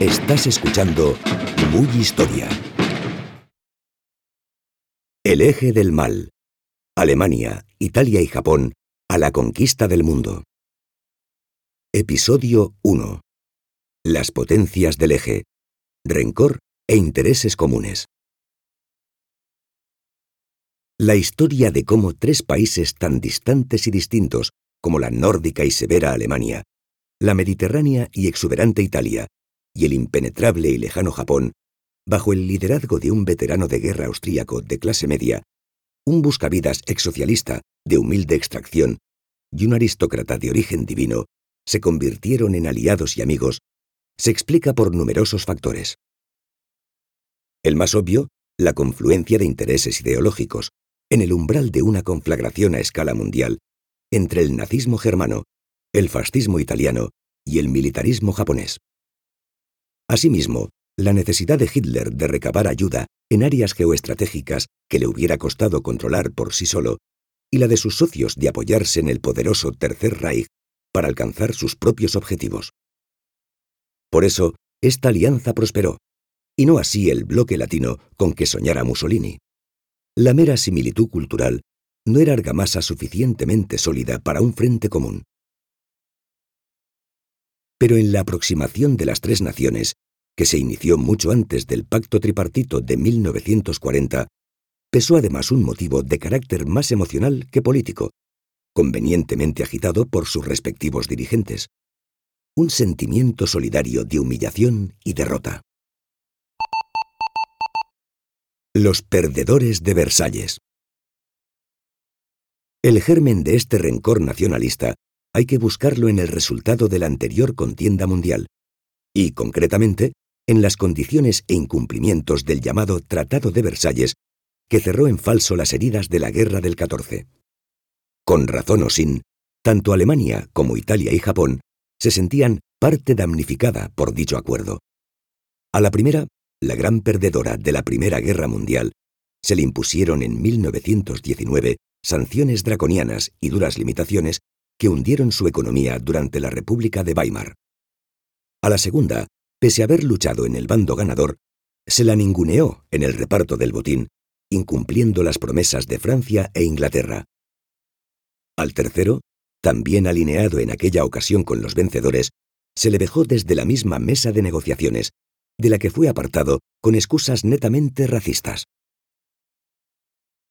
Estás escuchando Muy Historia. El eje del mal. Alemania, Italia y Japón a la conquista del mundo. Episodio 1. Las potencias del eje. Rencor e intereses comunes. La historia de cómo tres países tan distantes y distintos como la nórdica y severa Alemania, la mediterránea y exuberante Italia, y el impenetrable y lejano Japón, bajo el liderazgo de un veterano de guerra austríaco de clase media, un buscavidas exsocialista de humilde extracción y un aristócrata de origen divino, se convirtieron en aliados y amigos, se explica por numerosos factores. El más obvio, la confluencia de intereses ideológicos, en el umbral de una conflagración a escala mundial, entre el nazismo germano, el fascismo italiano y el militarismo japonés. Asimismo, la necesidad de Hitler de recabar ayuda en áreas geoestratégicas que le hubiera costado controlar por sí solo, y la de sus socios de apoyarse en el poderoso Tercer Reich para alcanzar sus propios objetivos. Por eso, esta alianza prosperó, y no así el bloque latino con que soñara Mussolini. La mera similitud cultural no era argamasa suficientemente sólida para un frente común. Pero en la aproximación de las tres naciones, que se inició mucho antes del Pacto Tripartito de 1940, pesó además un motivo de carácter más emocional que político, convenientemente agitado por sus respectivos dirigentes. Un sentimiento solidario de humillación y derrota. Los perdedores de Versalles. El germen de este rencor nacionalista hay que buscarlo en el resultado de la anterior contienda mundial, y concretamente en las condiciones e incumplimientos del llamado Tratado de Versalles, que cerró en falso las heridas de la Guerra del 14. Con razón o sin, tanto Alemania como Italia y Japón se sentían parte damnificada por dicho acuerdo. A la primera, la gran perdedora de la Primera Guerra Mundial, se le impusieron en 1919 sanciones draconianas y duras limitaciones que hundieron su economía durante la República de Weimar. A la segunda, pese a haber luchado en el bando ganador, se la ninguneó en el reparto del botín, incumpliendo las promesas de Francia e Inglaterra. Al tercero, también alineado en aquella ocasión con los vencedores, se le dejó desde la misma mesa de negociaciones, de la que fue apartado con excusas netamente racistas.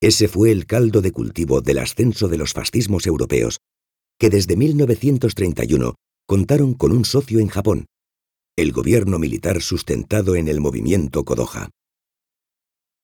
Ese fue el caldo de cultivo del ascenso de los fascismos europeos, que desde 1931 contaron con un socio en Japón, el gobierno militar sustentado en el movimiento Kodoja.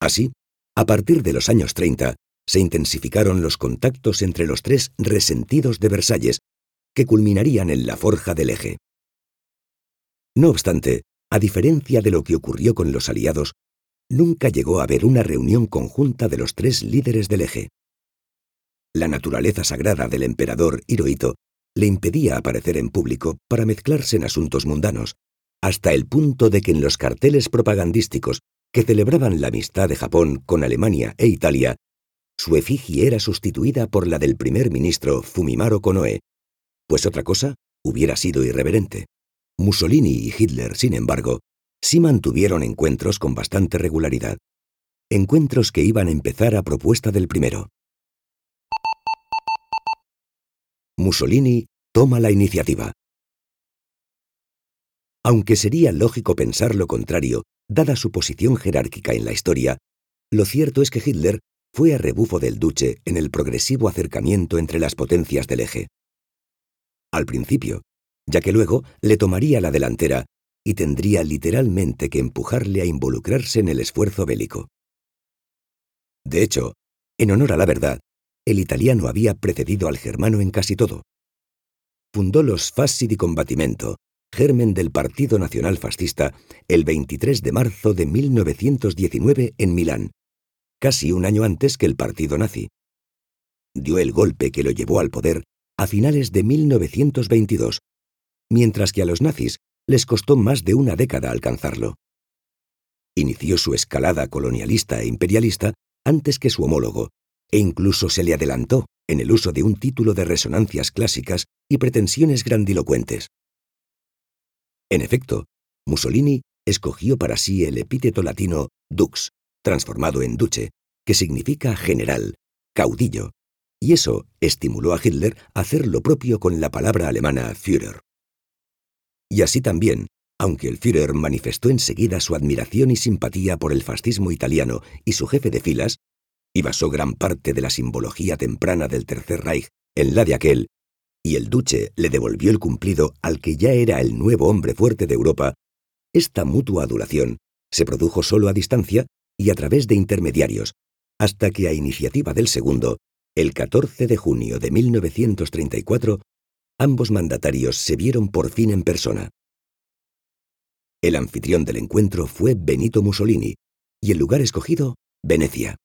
Así, a partir de los años 30, se intensificaron los contactos entre los tres resentidos de Versalles, que culminarían en la forja del eje. No obstante, a diferencia de lo que ocurrió con los aliados, nunca llegó a haber una reunión conjunta de los tres líderes del eje. La naturaleza sagrada del emperador Hirohito le impedía aparecer en público para mezclarse en asuntos mundanos, hasta el punto de que en los carteles propagandísticos que celebraban la amistad de Japón con Alemania e Italia, su efigie era sustituida por la del primer ministro Fumimaro Konoe, pues otra cosa hubiera sido irreverente. Mussolini y Hitler, sin embargo, sí mantuvieron encuentros con bastante regularidad, encuentros que iban a empezar a propuesta del primero. Mussolini toma la iniciativa. Aunque sería lógico pensar lo contrario, dada su posición jerárquica en la historia, lo cierto es que Hitler fue a rebufo del duce en el progresivo acercamiento entre las potencias del eje. al principio, ya que luego le tomaría la delantera y tendría literalmente que empujarle a involucrarse en el esfuerzo bélico. De hecho, en honor a la verdad, el italiano había precedido al germano en casi todo. Fundó los Fasci di Combattimento, germen del Partido Nacional Fascista, el 23 de marzo de 1919 en Milán, casi un año antes que el partido nazi. Dio el golpe que lo llevó al poder a finales de 1922, mientras que a los nazis les costó más de una década alcanzarlo. Inició su escalada colonialista e imperialista antes que su homólogo, e incluso se le adelantó en el uso de un título de resonancias clásicas y pretensiones grandilocuentes. En efecto, Mussolini escogió para sí el epíteto latino dux, transformado en duce, que significa general, caudillo, y eso estimuló a Hitler a hacer lo propio con la palabra alemana Führer. Y así también, aunque el Führer manifestó enseguida su admiración y simpatía por el fascismo italiano y su jefe de filas, y basó gran parte de la simbología temprana del Tercer Reich en la de aquel, y el duce le devolvió el cumplido al que ya era el nuevo hombre fuerte de Europa, esta mutua adulación se produjo solo a distancia y a través de intermediarios, hasta que a iniciativa del segundo, el 14 de junio de 1934, ambos mandatarios se vieron por fin en persona. El anfitrión del encuentro fue Benito Mussolini y el lugar escogido, Venecia.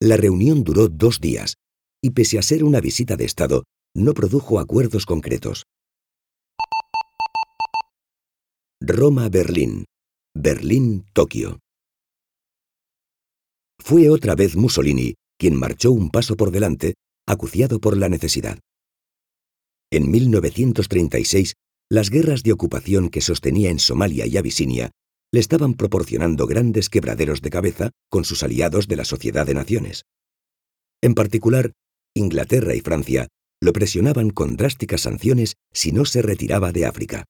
La reunión duró dos días y pese a ser una visita de Estado, no produjo acuerdos concretos. Roma-Berlín. Berlín-Tokio. Fue otra vez Mussolini quien marchó un paso por delante, acuciado por la necesidad. En 1936, las guerras de ocupación que sostenía en Somalia y Abisinia le estaban proporcionando grandes quebraderos de cabeza con sus aliados de la Sociedad de Naciones. En particular, Inglaterra y Francia lo presionaban con drásticas sanciones si no se retiraba de África.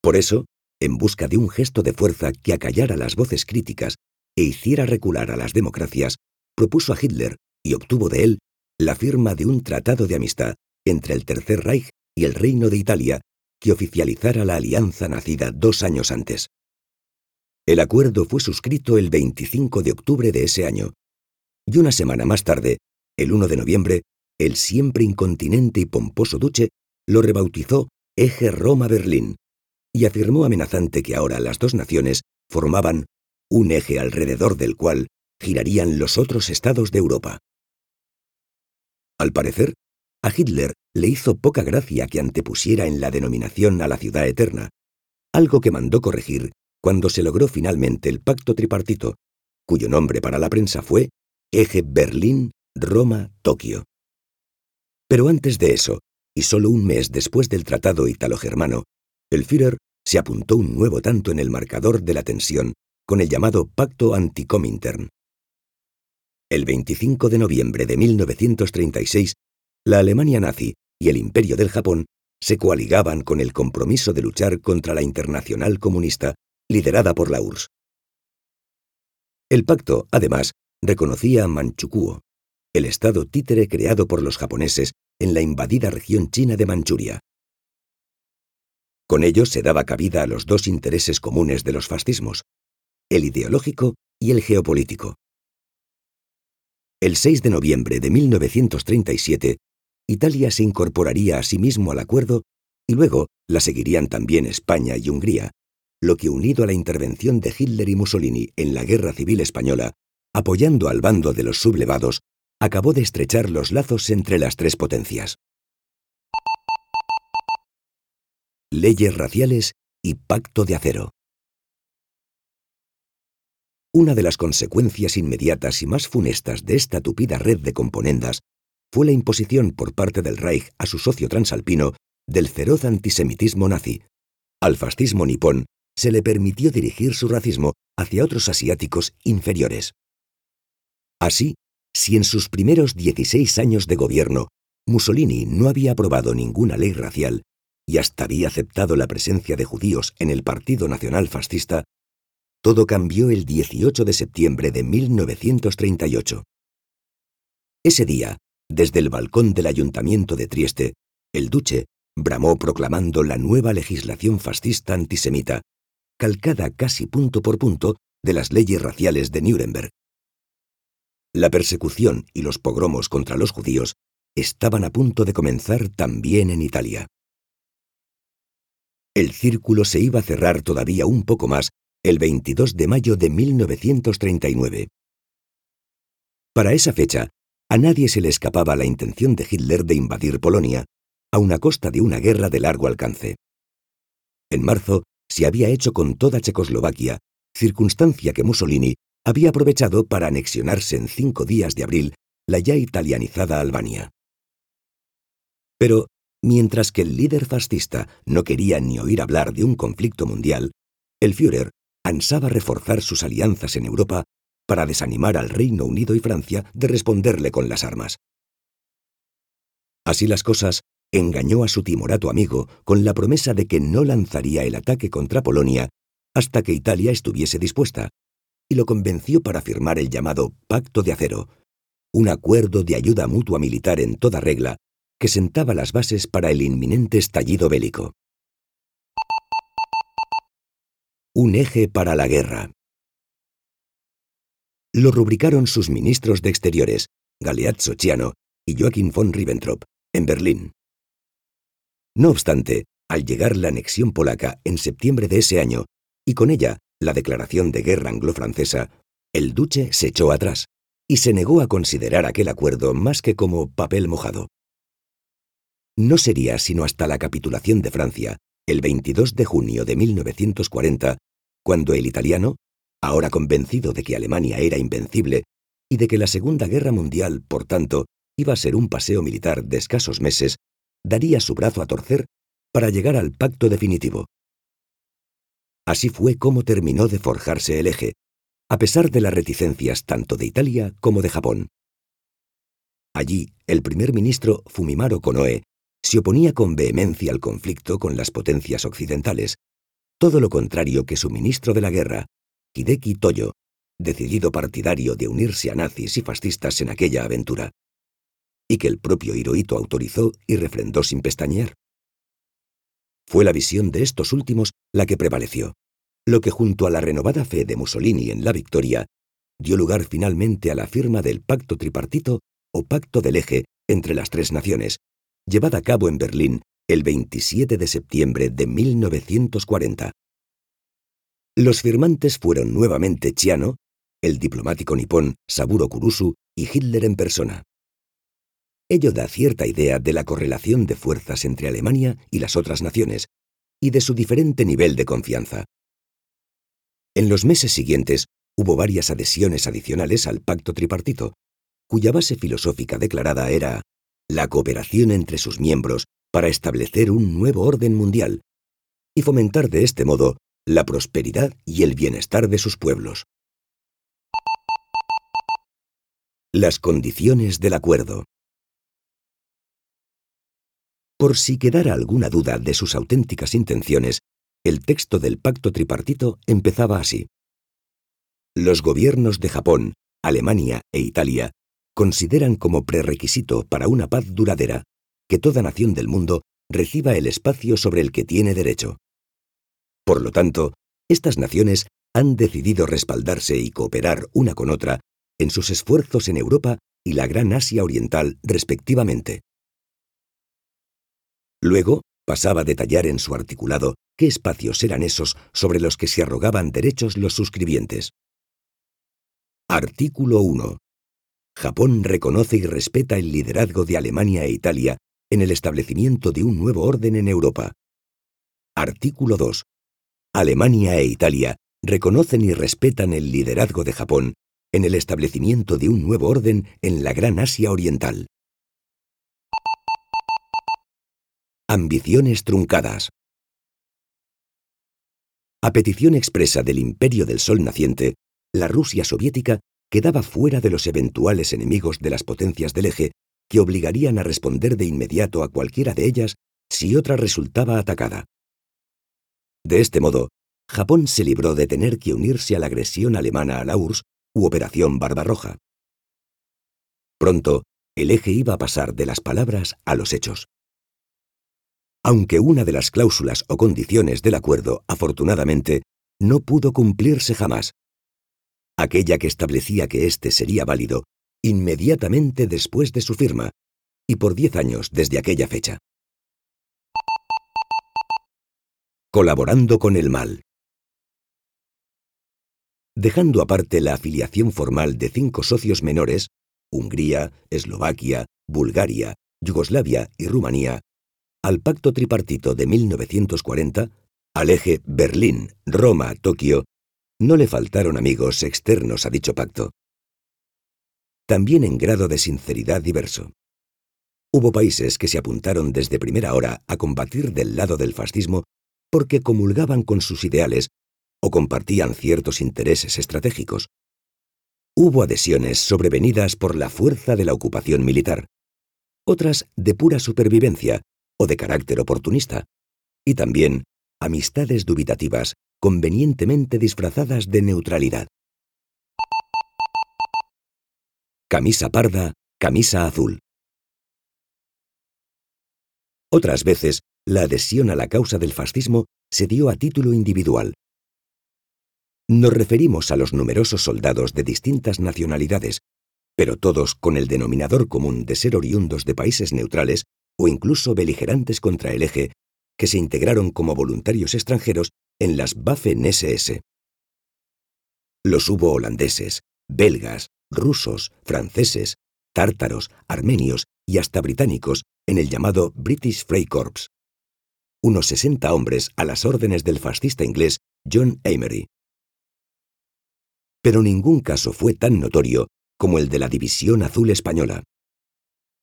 Por eso, en busca de un gesto de fuerza que acallara las voces críticas e hiciera recular a las democracias, propuso a Hitler, y obtuvo de él, la firma de un tratado de amistad entre el Tercer Reich y el Reino de Italia que oficializara la alianza nacida dos años antes. El acuerdo fue suscrito el 25 de octubre de ese año, y una semana más tarde, el 1 de noviembre, el siempre incontinente y pomposo duce lo rebautizó Eje Roma-Berlín y afirmó amenazante que ahora las dos naciones formaban un eje alrededor del cual girarían los otros estados de Europa. Al parecer, a Hitler le hizo poca gracia que antepusiera en la denominación a la ciudad eterna, algo que mandó corregir cuando se logró finalmente el pacto tripartito, cuyo nombre para la prensa fue Eje Berlín-Roma-Tokio. Pero antes de eso, y solo un mes después del tratado italo-germano, el Führer se apuntó un nuevo tanto en el marcador de la tensión con el llamado Pacto Anticomintern. El 25 de noviembre de 1936, la Alemania nazi y el Imperio del Japón se coaligaban con el compromiso de luchar contra la Internacional Comunista, liderada por la URSS. El pacto, además, reconocía a Manchukuo, el estado títere creado por los japoneses en la invadida región china de Manchuria. Con ello se daba cabida a los dos intereses comunes de los fascismos, el ideológico y el geopolítico. El 6 de noviembre de 1937, Italia se incorporaría a sí mismo al acuerdo y luego la seguirían también España y Hungría, lo que unido a la intervención de Hitler y Mussolini en la Guerra Civil Española, apoyando al bando de los sublevados, acabó de estrechar los lazos entre las tres potencias. Leyes raciales y pacto de acero. Una de las consecuencias inmediatas y más funestas de esta tupida red de componendas fue la imposición por parte del Reich a su socio transalpino del feroz antisemitismo nazi. Al fascismo nipón se le permitió dirigir su racismo hacia otros asiáticos inferiores. Así, si en sus primeros 16 años de gobierno Mussolini no había aprobado ninguna ley racial y hasta había aceptado la presencia de judíos en el Partido Nacional Fascista, todo cambió el 18 de septiembre de 1938. Ese día, desde el balcón del ayuntamiento de Trieste, el duce bramó proclamando la nueva legislación fascista antisemita, calcada casi punto por punto de las leyes raciales de Nuremberg. La persecución y los pogromos contra los judíos estaban a punto de comenzar también en Italia. El círculo se iba a cerrar todavía un poco más el 22 de mayo de 1939. Para esa fecha, a nadie se le escapaba la intención de Hitler de invadir Polonia, a una costa de una guerra de largo alcance. En marzo se había hecho con toda Checoslovaquia, circunstancia que Mussolini había aprovechado para anexionarse en cinco días de abril la ya italianizada Albania. Pero, mientras que el líder fascista no quería ni oír hablar de un conflicto mundial, el Führer ansaba reforzar sus alianzas en Europa para desanimar al Reino Unido y Francia de responderle con las armas. Así las cosas, engañó a su timorato amigo con la promesa de que no lanzaría el ataque contra Polonia hasta que Italia estuviese dispuesta, y lo convenció para firmar el llamado Pacto de Acero, un acuerdo de ayuda mutua militar en toda regla que sentaba las bases para el inminente estallido bélico. Un eje para la guerra. Lo rubricaron sus ministros de Exteriores, Galeazzo Ciano y Joachim von Ribbentrop, en Berlín. No obstante, al llegar la anexión polaca en septiembre de ese año, y con ella la declaración de guerra anglo-francesa, el duce se echó atrás y se negó a considerar aquel acuerdo más que como papel mojado. No sería sino hasta la capitulación de Francia, el 22 de junio de 1940, cuando el italiano, ahora convencido de que Alemania era invencible y de que la Segunda Guerra Mundial, por tanto, iba a ser un paseo militar de escasos meses, daría su brazo a torcer para llegar al pacto definitivo. Así fue como terminó de forjarse el eje, a pesar de las reticencias tanto de Italia como de Japón. Allí, el primer ministro Fumimaro Konoe se oponía con vehemencia al conflicto con las potencias occidentales, todo lo contrario que su ministro de la guerra, Hideki Toyo, decidido partidario de unirse a nazis y fascistas en aquella aventura y que el propio Hirohito autorizó y refrendó sin pestañear. Fue la visión de estos últimos la que prevaleció, lo que junto a la renovada fe de Mussolini en la victoria, dio lugar finalmente a la firma del Pacto Tripartito o Pacto del Eje entre las tres naciones, llevada a cabo en Berlín el 27 de septiembre de 1940. Los firmantes fueron nuevamente Chiano, el diplomático nipón Saburo Kurusu y Hitler en persona. Ello da cierta idea de la correlación de fuerzas entre Alemania y las otras naciones, y de su diferente nivel de confianza. En los meses siguientes hubo varias adhesiones adicionales al pacto tripartito, cuya base filosófica declarada era la cooperación entre sus miembros para establecer un nuevo orden mundial y fomentar de este modo la prosperidad y el bienestar de sus pueblos. Las condiciones del acuerdo. Por si quedara alguna duda de sus auténticas intenciones, el texto del pacto tripartito empezaba así. Los gobiernos de Japón, Alemania e Italia consideran como prerequisito para una paz duradera que toda nación del mundo reciba el espacio sobre el que tiene derecho. Por lo tanto, estas naciones han decidido respaldarse y cooperar una con otra en sus esfuerzos en Europa y la Gran Asia Oriental respectivamente. Luego pasaba a detallar en su articulado qué espacios eran esos sobre los que se arrogaban derechos los suscribientes. Artículo 1. Japón reconoce y respeta el liderazgo de Alemania e Italia en el establecimiento de un nuevo orden en Europa. Artículo 2. Alemania e Italia reconocen y respetan el liderazgo de Japón en el establecimiento de un nuevo orden en la Gran Asia Oriental. Ambiciones truncadas. A petición expresa del Imperio del Sol naciente, la Rusia soviética quedaba fuera de los eventuales enemigos de las potencias del eje que obligarían a responder de inmediato a cualquiera de ellas si otra resultaba atacada. De este modo, Japón se libró de tener que unirse a la agresión alemana a la URSS u Operación Barbarroja. Pronto, el eje iba a pasar de las palabras a los hechos. Aunque una de las cláusulas o condiciones del acuerdo, afortunadamente, no pudo cumplirse jamás. Aquella que establecía que éste sería válido inmediatamente después de su firma, y por diez años desde aquella fecha. Colaborando con el mal. Dejando aparte la afiliación formal de cinco socios menores, Hungría, Eslovaquia, Bulgaria, Yugoslavia y Rumanía, al pacto tripartito de 1940, al eje Berlín, Roma, Tokio, no le faltaron amigos externos a dicho pacto. También en grado de sinceridad diverso. Hubo países que se apuntaron desde primera hora a combatir del lado del fascismo porque comulgaban con sus ideales o compartían ciertos intereses estratégicos. Hubo adhesiones sobrevenidas por la fuerza de la ocupación militar, otras de pura supervivencia o de carácter oportunista, y también amistades dubitativas convenientemente disfrazadas de neutralidad. Camisa parda, camisa azul. Otras veces, la adhesión a la causa del fascismo se dio a título individual. Nos referimos a los numerosos soldados de distintas nacionalidades, pero todos con el denominador común de ser oriundos de países neutrales o incluso beligerantes contra el eje, que se integraron como voluntarios extranjeros en las Waffen-SS. Los hubo holandeses, belgas, rusos, franceses, tártaros, armenios y hasta británicos en el llamado British Freikorps. Unos 60 hombres a las órdenes del fascista inglés John Amery. Pero ningún caso fue tan notorio como el de la División Azul Española.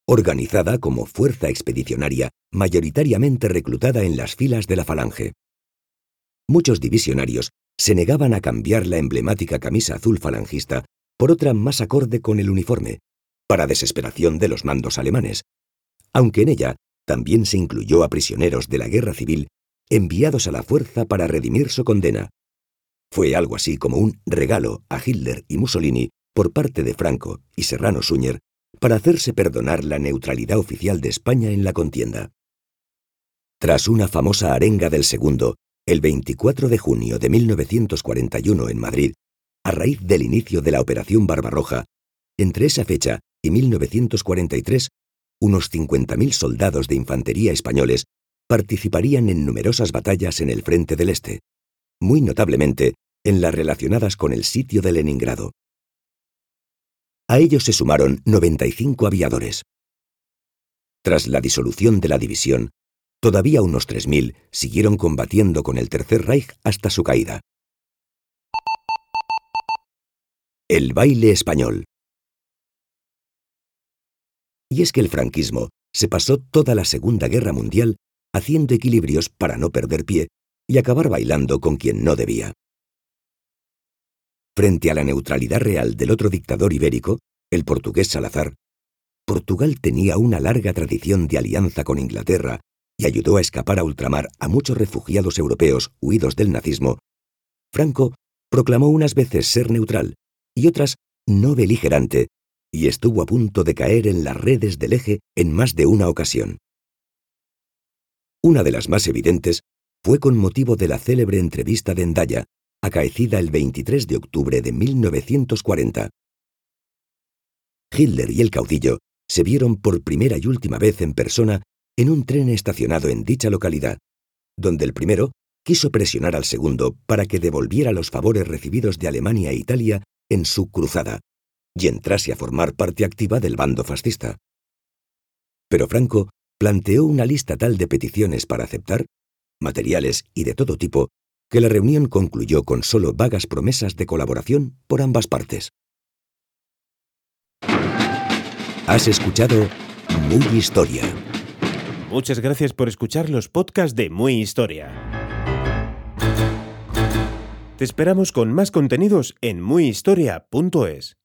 Organizada como fuerza expedicionaria mayoritariamente reclutada en las filas de la Falange. Muchos divisionarios se negaban a cambiar la emblemática camisa azul falangista por otra más acorde con el uniforme, para desesperación de los mandos alemanes, aunque en ella también se incluyó a prisioneros de la guerra civil enviados a la fuerza para redimir su condena. Fue algo así como un regalo a Hitler y Mussolini por parte de Franco y Serrano Suñer para hacerse perdonar la neutralidad oficial de España en la contienda. Tras una famosa arenga del segundo, el 24 de junio de 1941 en Madrid, a raíz del inicio de la Operación Barbarroja, entre esa fecha y 1943, unos 50.000 soldados de infantería españoles participarían en numerosas batallas en el frente del Este, muy notablemente en las relacionadas con el sitio de Leningrado. A ellos se sumaron 95 aviadores. Tras la disolución de la división, todavía unos 3.000 siguieron combatiendo con el Tercer Reich hasta su caída. El baile español. Y es que el franquismo se pasó toda la Segunda Guerra Mundial haciendo equilibrios para no perder pie y acabar bailando con quien no debía. Frente a la neutralidad real del otro dictador ibérico, el portugués Salazar, Portugal tenía una larga tradición de alianza con Inglaterra y ayudó a escapar a ultramar a muchos refugiados europeos huidos del nazismo, Franco proclamó unas veces ser neutral y otras no beligerante, y estuvo a punto de caer en las redes del eje en más de una ocasión. Una de las más evidentes fue con motivo de la célebre entrevista de Endaya, acaecida el 23 de octubre de 1940. Hitler y el caudillo se vieron por primera y última vez en persona en un tren estacionado en dicha localidad, donde el primero quiso presionar al segundo para que devolviera los favores recibidos de Alemania e Italia en su cruzada y entrase a formar parte activa del bando fascista. Pero Franco planteó una lista tal de peticiones para aceptar, materiales y de todo tipo, que la reunión concluyó con solo vagas promesas de colaboración por ambas partes. Has escuchado Muy Historia Muchas gracias por escuchar los podcasts de Muy Historia. Te esperamos con más contenidos en muyhistoria.es.